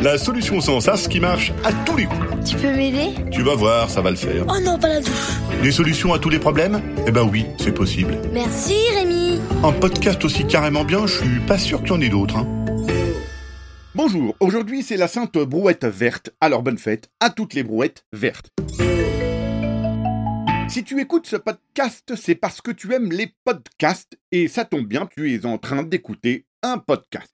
La solution sans sas qui marche à tous les coups. Tu peux m'aider? Tu vas voir, ça va le faire. Oh non, pas la douche. Des solutions à tous les problèmes? Eh ben oui, c'est possible. Merci Rémi. Un podcast aussi carrément bien, je suis pas sûr qu'il y en ait d'autres. Hein. Bonjour, aujourd'hui c'est la sainte brouette verte, alors bonne fête à toutes les brouettes vertes. Si tu écoutes ce podcast, c'est parce que tu aimes les podcasts, et ça tombe bien, tu es en train d'écouter un podcast.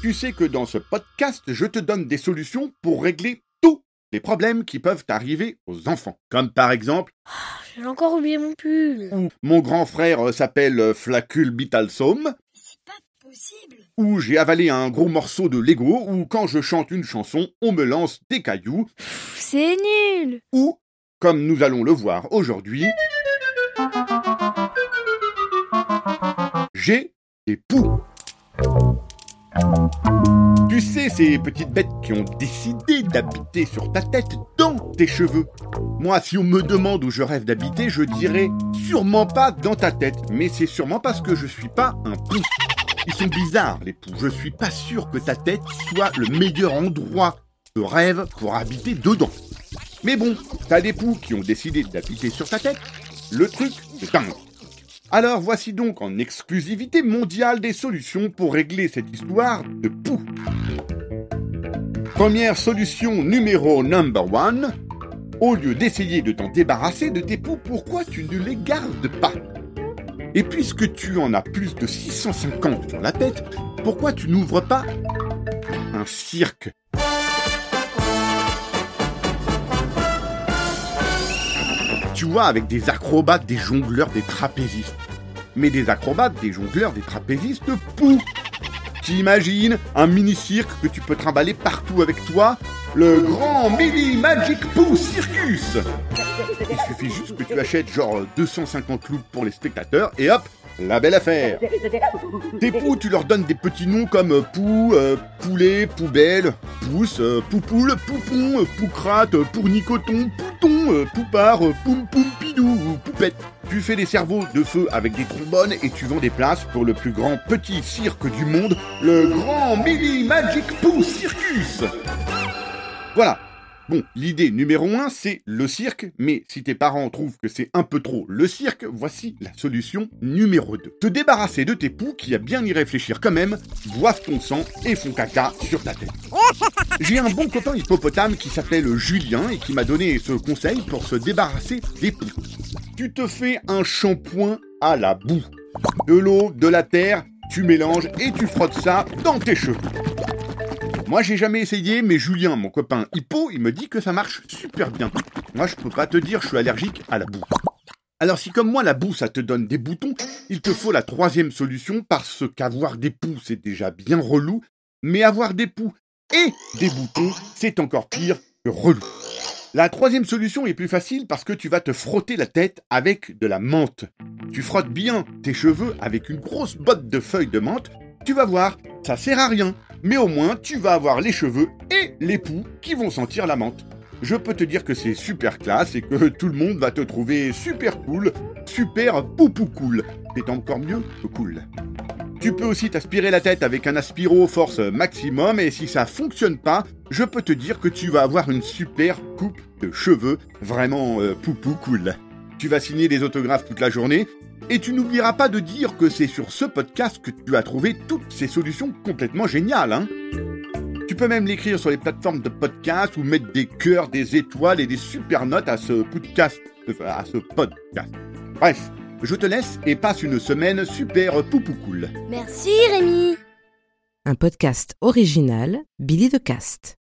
Tu sais que dans ce podcast, je te donne des solutions pour régler tous les problèmes qui peuvent arriver aux enfants. Comme par exemple, J'ai encore oublié mon pull. où mon grand frère euh, s'appelle euh, Flacule Bitalsome, C'est pas possible. où j'ai avalé un gros morceau de Lego, ou quand je chante une chanson, on me lance des cailloux, C'est nul. ou, comme nous allons le voir aujourd'hui, j'ai des poux. Tu sais, ces petites bêtes qui ont décidé d'habiter sur ta tête dans tes cheveux. Moi, si on me demande où je rêve d'habiter, je dirais sûrement pas dans ta tête, mais c'est sûrement parce que je suis pas un pou. Ils sont bizarres, les poux. Je suis pas sûr que ta tête soit le meilleur endroit de rêve pour habiter dedans. Mais bon, t'as des poux qui ont décidé d'habiter sur ta tête. Le truc, c'est dingue. Alors voici donc en exclusivité mondiale des solutions pour régler cette histoire de poux. Première solution numéro number one. Au lieu d'essayer de t'en débarrasser de tes poux, pourquoi tu ne les gardes pas? Et puisque tu en as plus de 650 sur la tête, pourquoi tu n'ouvres pas un cirque Tu vois, avec des acrobates, des jongleurs, des trapézistes. Mais des acrobates, des jongleurs, des trapézistes pou T'imagines un mini-cirque que tu peux trimballer partout avec toi? Le grand Mini Magic Poo Circus. Il suffit juste que tu achètes genre 250 loups pour les spectateurs et hop, la belle affaire Tes poux, tu leur donnes des petits noms comme euh, pou, euh, poulet, poubelle, pouce, euh, poupoule, poupon, euh, poucrate, pournicoton, pouton, poupard, poum poum pidou ou poupette. Tu fais des cerveaux de feu avec des trombones et tu vends des places pour le plus grand petit cirque du monde, le Grand Mini Magic Poo Circus. Voilà. Bon, l'idée numéro un, c'est le cirque, mais si tes parents trouvent que c'est un peu trop le cirque, voici la solution numéro 2. Te débarrasser de tes poux qui, à bien y réfléchir quand même, boivent ton sang et font caca sur ta tête. J'ai un bon copain hippopotame qui s'appelle Julien et qui m'a donné ce conseil pour se débarrasser des poux. Tu te fais un shampoing à la boue. De l'eau, de la terre, tu mélanges et tu frottes ça dans tes cheveux. Moi, j'ai jamais essayé, mais Julien, mon copain hippo, il me dit que ça marche super bien. Moi, je peux pas te dire, je suis allergique à la boue. Alors, si comme moi, la boue, ça te donne des boutons, il te faut la troisième solution parce qu'avoir des poux, c'est déjà bien relou, mais avoir des poux et des boutons, c'est encore pire que relou. La troisième solution est plus facile parce que tu vas te frotter la tête avec de la menthe. Tu frottes bien tes cheveux avec une grosse botte de feuilles de menthe, tu vas voir, ça sert à rien, mais au moins tu vas avoir les cheveux et les poux qui vont sentir la menthe. Je peux te dire que c'est super classe et que tout le monde va te trouver super cool, super poupou cool. C'est encore mieux cool. Tu peux aussi t'aspirer la tête avec un aspiro force maximum et si ça fonctionne pas, je peux te dire que tu vas avoir une super coupe de cheveux vraiment euh, poupou cool. Tu vas signer des autographes toute la journée et tu n'oublieras pas de dire que c'est sur ce podcast que tu as trouvé toutes ces solutions complètement géniales, hein Tu peux même l'écrire sur les plateformes de podcast ou mettre des cœurs, des étoiles et des super notes à ce podcast, enfin, à ce podcast. Bref, je te laisse et passe une semaine super poupou cool. Merci Rémi. Un podcast original Billy de Cast.